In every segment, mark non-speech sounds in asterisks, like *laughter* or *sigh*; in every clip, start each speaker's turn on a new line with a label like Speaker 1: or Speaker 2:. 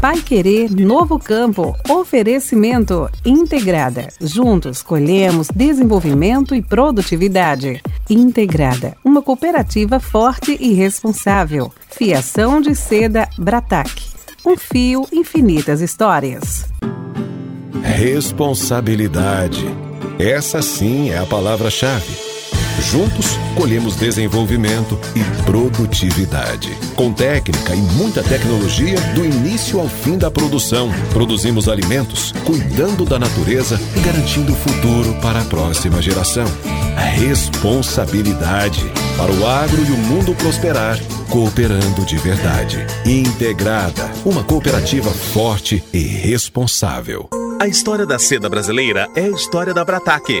Speaker 1: Pai Querer Novo Campo. Oferecimento Integrada. Juntos colhemos desenvolvimento e produtividade. Integrada, uma cooperativa forte e responsável. Fiação de seda Bratac. Um fio, infinitas histórias.
Speaker 2: Responsabilidade. Essa sim é a palavra-chave. Juntos, colhemos desenvolvimento e produtividade. Com técnica e muita tecnologia, do início ao fim da produção, produzimos alimentos, cuidando da natureza e garantindo o futuro para a próxima geração. Responsabilidade para o agro e o mundo prosperar, cooperando de verdade. Integrada, uma cooperativa forte e responsável.
Speaker 3: A história da seda brasileira é a história da Brataque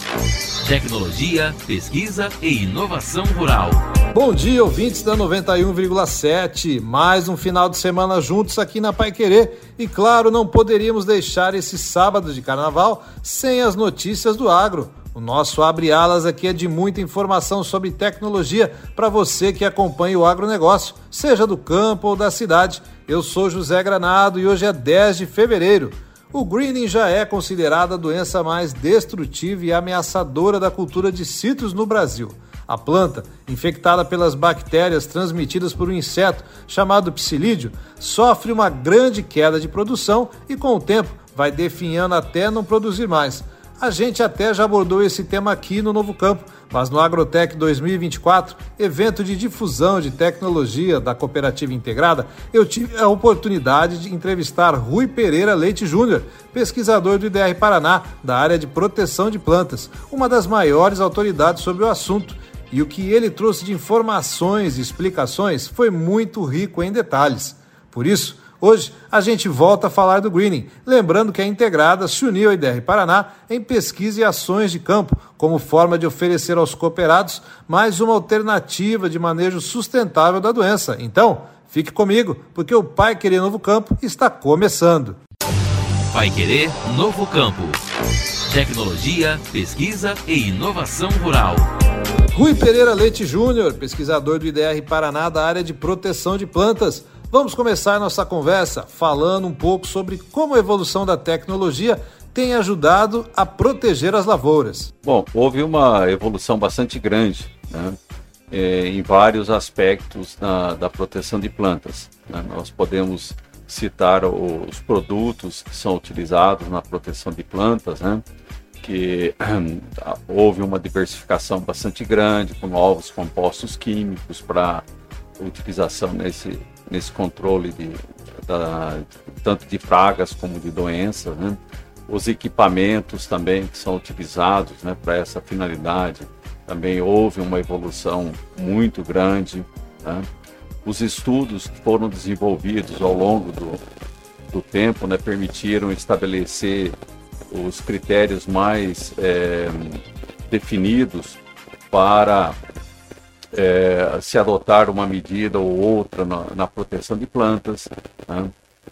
Speaker 4: Tecnologia, pesquisa e inovação rural.
Speaker 5: Bom dia, ouvintes da 91,7. Mais um final de semana juntos aqui na Pai Querer. E claro, não poderíamos deixar esse sábado de carnaval sem as notícias do agro. O nosso Abre Alas aqui é de muita informação sobre tecnologia para você que acompanha o agronegócio, seja do campo ou da cidade. Eu sou José Granado e hoje é 10 de fevereiro. O greening já é considerada a doença mais destrutiva e ameaçadora da cultura de citros no Brasil. A planta, infectada pelas bactérias transmitidas por um inseto chamado psilídeo, sofre uma grande queda de produção e, com o tempo, vai definhando até não produzir mais. A gente até já abordou esse tema aqui no Novo Campo, mas no Agrotec 2024, evento de difusão de tecnologia da Cooperativa Integrada, eu tive a oportunidade de entrevistar Rui Pereira Leite Júnior, pesquisador do IDR Paraná, da área de proteção de plantas, uma das maiores autoridades sobre o assunto. E o que ele trouxe de informações e explicações foi muito rico em detalhes. Por isso, Hoje a gente volta a falar do greening, lembrando que a Integrada se uniu à IDR Paraná em pesquisa e ações de campo, como forma de oferecer aos cooperados mais uma alternativa de manejo sustentável da doença. Então, fique comigo, porque o Pai Querer Novo Campo está começando.
Speaker 4: Pai Querer Novo Campo. Tecnologia, pesquisa e inovação rural.
Speaker 5: Rui Pereira Leite Júnior, pesquisador do IDR Paraná da área de proteção de plantas. Vamos começar nossa conversa falando um pouco sobre como a evolução da tecnologia tem ajudado a proteger as lavouras.
Speaker 6: Bom, houve uma evolução bastante grande né, é, em vários aspectos na, da proteção de plantas. Né? Nós podemos citar os produtos que são utilizados na proteção de plantas, né? que *clears throat* houve uma diversificação bastante grande com novos compostos químicos para utilização nesse, nesse controle de, da, tanto de pragas como de doenças, né? Os equipamentos também que são utilizados né, para essa finalidade, também houve uma evolução muito grande. Né? Os estudos que foram desenvolvidos ao longo do, do tempo né, permitiram estabelecer os critérios mais é, definidos para é, se adotar uma medida ou outra na, na proteção de plantas, né?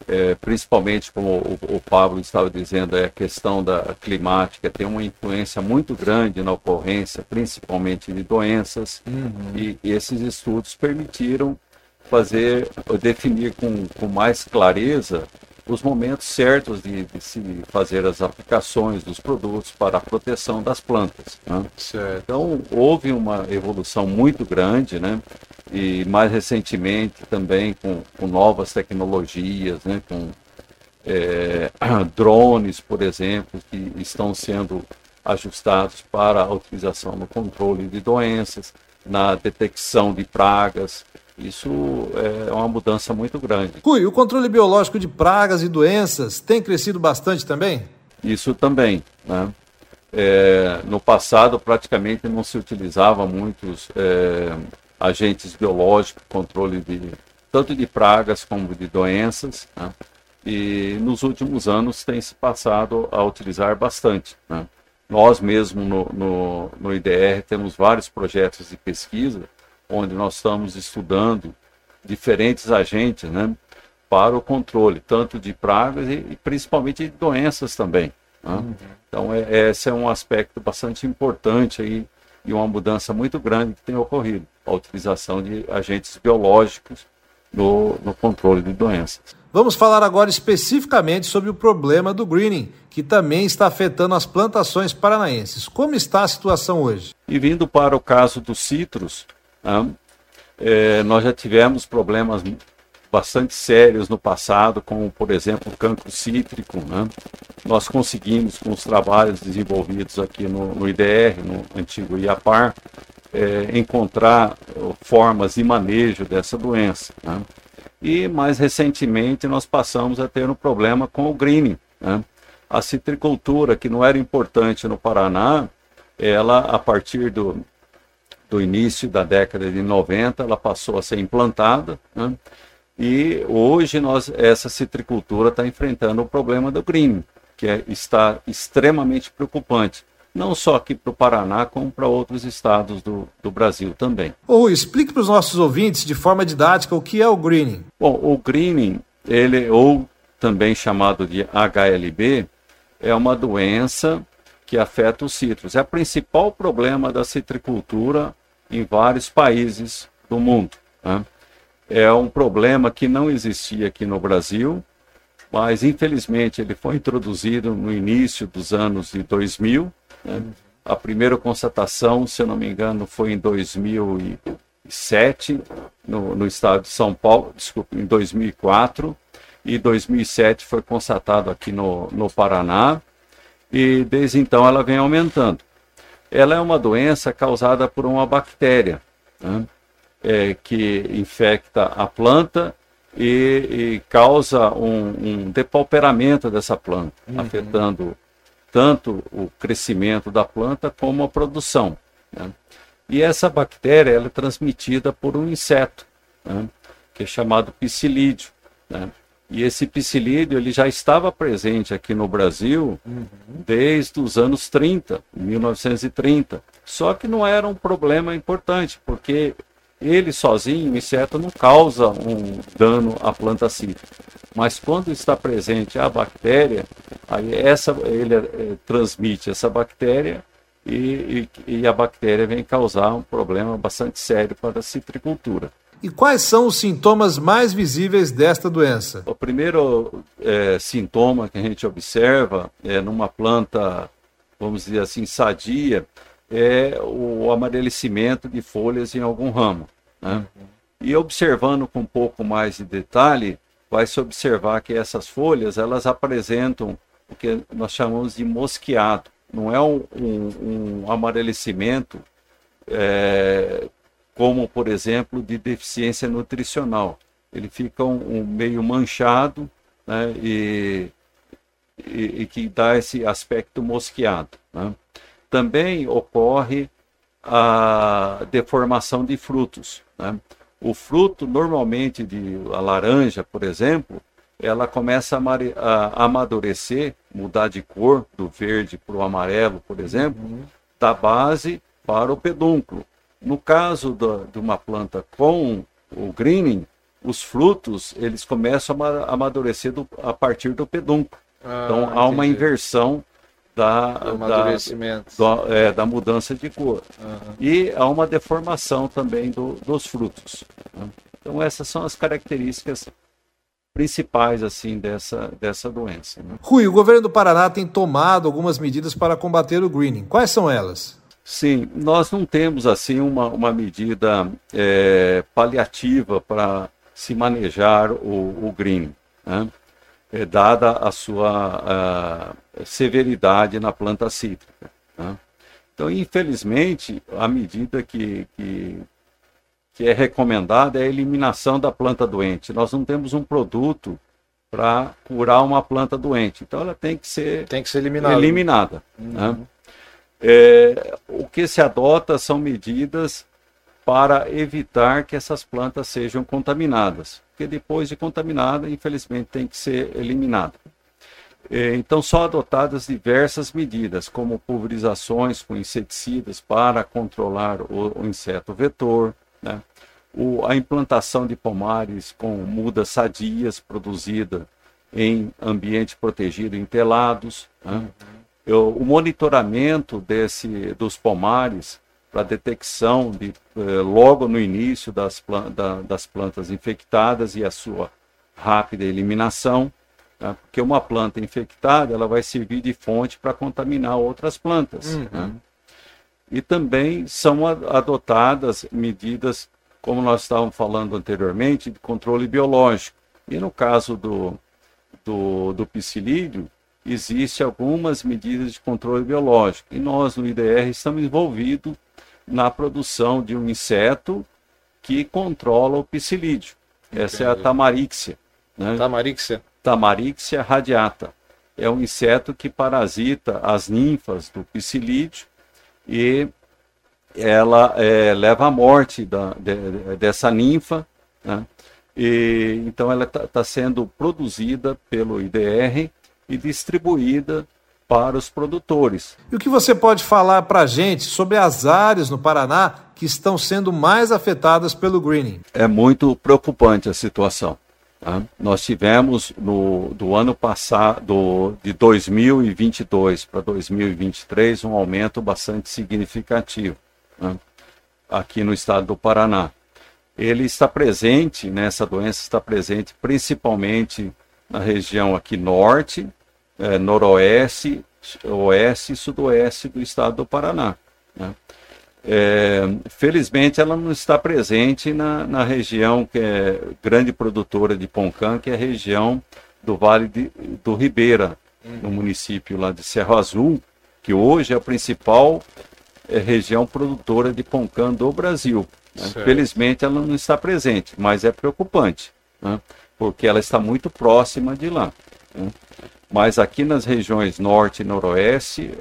Speaker 6: é, principalmente como o, o, Pablo estava dizendo, é a questão da climática tem uma influência muito grande na ocorrência, principalmente de doenças, uhum. e, e, esses estudos permitiram fazer, definir com, com mais clareza os momentos certos de, de, se fazer as aplicações dos produtos para a proteção das plantas. Né? Então, houve uma evolução muito grande, né? e mais recentemente também com, com novas tecnologias, né? com é, *clears throat* drones, por exemplo, que estão sendo ajustados para a utilização no controle de doenças, na detecção de pragas, isso é uma mudança muito grande.
Speaker 5: Cui, o controle biológico de pragas e doenças tem crescido bastante também?
Speaker 6: Isso também. Né? É, no passado, praticamente não se utilizava muitos é, agentes biológicos, controle de tanto de pragas como de doenças. Né? e nos últimos anos tem se passado a utilizar bastante. Né? Nós mesmo no, no, no IDR temos vários projetos de pesquisa onde nós estamos estudando diferentes agentes né, para o controle, tanto de pragas e, e principalmente de doenças também. Né? Uhum. Então, é, esse é um aspecto bastante importante aí, e uma mudança muito grande que tem ocorrido, a utilização de agentes biológicos no, no controle de doenças.
Speaker 5: Vamos falar agora especificamente sobre o problema do greening, que também está afetando as plantações paranaenses. Como está a situação hoje?
Speaker 6: E vindo para o caso dos citros, né, é, nós já tivemos problemas bastante sérios no passado, como, por exemplo, o cancro cítrico. Né? Nós conseguimos, com os trabalhos desenvolvidos aqui no, no IDR, no antigo IAPAR, é, encontrar formas de manejo dessa doença. Né? E mais recentemente nós passamos a ter um problema com o greening. Né? A citricultura, que não era importante no Paraná, ela, a partir do, do início da década de 90, ela passou a ser implantada. Né? E hoje nós, essa citricultura está enfrentando o problema do greening, que é, está extremamente preocupante não só aqui para o Paraná, como para outros estados do, do Brasil também.
Speaker 5: Ô, explique para os nossos ouvintes, de forma didática, o que é o greening.
Speaker 6: Bom, o greening, ele, ou também chamado de HLB, é uma doença que afeta os citros. É o principal problema da citricultura em vários países do mundo. Né? É um problema que não existia aqui no Brasil, mas infelizmente ele foi introduzido no início dos anos de 2000 né? A primeira constatação, se eu não me engano, foi em 2007, no, no estado de São Paulo, desculpa, em 2004, e 2007 foi constatado aqui no, no Paraná, e desde então ela vem aumentando. Ela é uma doença causada por uma bactéria, né? é, que infecta a planta e, e causa um, um, depauperamento dessa planta, uhum. afetando tanto o crescimento da planta como a produção. Né? E essa bactéria ela é transmitida por um inseto, né? que é chamado psilídeo. E esse psilídeo ele já estava presente aqui no Brasil uhum. desde os anos 30, 1930. Só que não era um problema importante, porque ele sozinho, o inseto, não causa um dano à planta cítrica. Mas quando está presente a bactéria, aí essa, ele é, transmite essa bactéria e, e, e, a bactéria vem causar um problema bastante sério para a citricultura.
Speaker 5: E quais são os sintomas mais visíveis desta doença?
Speaker 6: O primeiro é, sintoma que a gente observa é numa planta, vamos dizer assim, sadia, é o amarelecimento de folhas em algum ramo. Né? E observando com um pouco mais de detalhe, vai se observar que essas folhas elas apresentam o que nós chamamos de mosqueado. Não é um, um, um amarelecimento é, como, por exemplo, de deficiência nutricional. Ele fica um, um meio manchado né, e, e, e, que dá esse aspecto mosqueado. Né? Também ocorre a deformação de frutos. Né? O fruto, normalmente, de a laranja, por exemplo, ela começa a, a amadurecer, mudar de cor, do verde para o amarelo, por exemplo, uhum. da base para o pedúnculo. No caso da, de uma planta com o greening, os frutos eles começam a amadurecer do, a partir do pedúnculo. Ah, então há uma inversão da, da, da, é, da mudança de cor. Uhum. E há uma deformação também do, dos frutos. Né? Então essas são as características principais assim dessa, dessa doença. Né?
Speaker 5: Rui, o governo do Paraná tem tomado algumas medidas para combater o greening. Quais são elas?
Speaker 6: Sim, nós não temos assim uma, uma medida é, paliativa para se manejar o, o greening. Né? é, dada a sua a severidade na planta cítrica. Né? Então, infelizmente, a medida que, que, que é recomendada é a eliminação da planta doente. Nós não temos um produto para curar uma planta doente. Então, ela tem que ser,
Speaker 5: tem que ser eliminada.
Speaker 6: eliminada uhum. né? é, que se adota são medidas para evitar que essas plantas sejam contaminadas. porque depois de contaminada, infelizmente, tem que ser eliminada. É, então, são adotadas diversas medidas, como pulverizações com inseticidas para controlar o, o inseto vetor, né? o, a implantação de pomares com mudas sadias produzida em ambiente protegido em telados, né? Eu, o monitoramento desse, dos pomares para detecção de, eh, logo no início das, da, das plantas infectadas e a sua rápida eliminação, né? porque uma planta infectada ela vai servir de fonte para contaminar outras plantas. Uhum. Né? E também são adotadas medidas, como nós estávamos falando anteriormente, de controle biológico. E no caso do, do, do psilídeo, existem algumas medidas de controle biológico. E nós, no IDR, estamos envolvidos na produção de um inseto que controla o psilídeo. Essa é a tamarixia. Né?
Speaker 5: Tamarixia?
Speaker 6: Tamarixia radiata. É um inseto que parasita as ninfas do psilídeo e ela é, leva à morte da, de, dessa ninfa. Né? E, então ela está tá sendo produzida pelo IDR e distribuída para os produtores.
Speaker 5: E o que você pode falar para a gente sobre as áreas no Paraná que estão sendo mais afetadas pelo greening?
Speaker 6: É muito preocupante a situação. Tá? Nós tivemos no do ano passado, de 2022 para 2023, um aumento bastante significativo né? aqui no estado do Paraná. Ele está presente, né, essa doença está presente principalmente na região aqui norte, é, noroeste, oeste e sudoeste do estado do Paraná. Né? É, felizmente ela não está presente na, na, região que é grande produtora de Poncã, que é a região do Vale de, do Ribeira, no município lá de Cerro Azul, que hoje é a principal é, região produtora de Poncã do Brasil. Né? Felizmente ela não está presente, mas é preocupante, né? porque ela está muito próxima de lá. Né? Mas aqui nas regiões norte e noroeste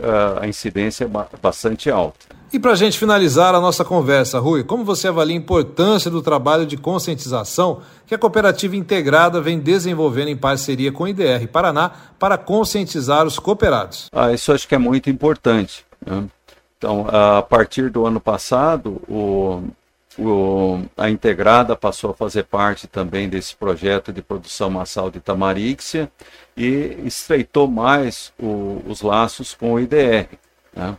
Speaker 6: a incidência é bastante alta.
Speaker 5: E para a gente finalizar a nossa conversa, Rui, como você avalia a importância do trabalho de conscientização que a cooperativa integrada vem desenvolvendo em parceria com o IDR Paraná para conscientizar os cooperados?
Speaker 6: Ah, isso acho que é muito importante. Né? Então, a partir do ano passado, o, o, a Integrada passou a fazer parte também desse projeto de produção massal de tamaríxia e estreitou mais o, os laços com o IDR. Né?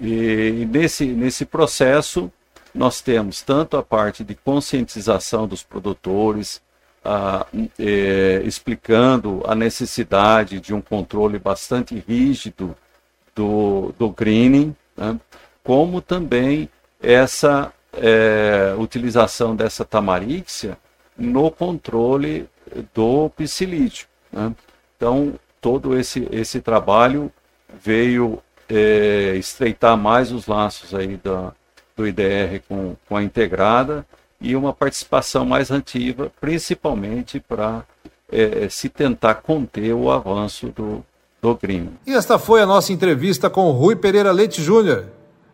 Speaker 6: E nesse, nesse processo, nós temos tanto a parte de conscientização dos produtores, a, é, explicando a necessidade de um controle bastante rígido do, do greening, né? como também essa é, utilização dessa tamaríxia no controle do psilídeo. Né? Então, todo esse, esse trabalho veio é, estreitar mais os laços aí da, do IDR com, com a integrada e uma participação mais ativa, principalmente para é, se tentar conter o avanço do, do crime.
Speaker 5: E esta foi a nossa entrevista com Rui Pereira Leite Júnior,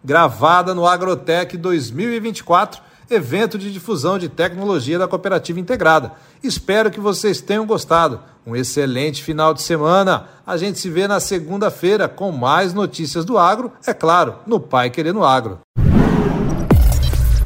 Speaker 5: gravada no Agrotec 2024 evento de difusão de tecnologia da Cooperativa Integrada. Espero que vocês tenham gostado. Um excelente final de semana. A gente se vê na segunda-feira com mais notícias do agro, é claro, no Pai Querendo Agro.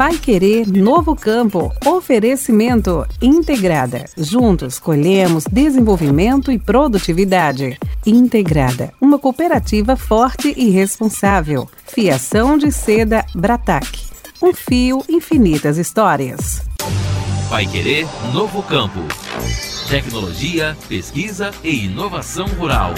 Speaker 1: Pai Querer Novo Campo. Oferecimento Integrada. Juntos colhemos desenvolvimento e produtividade. Integrada, uma cooperativa forte e responsável. Fiação de seda Brataque. Um fio, infinitas histórias.
Speaker 4: Vai Querer Novo Campo. Tecnologia, pesquisa e inovação rural.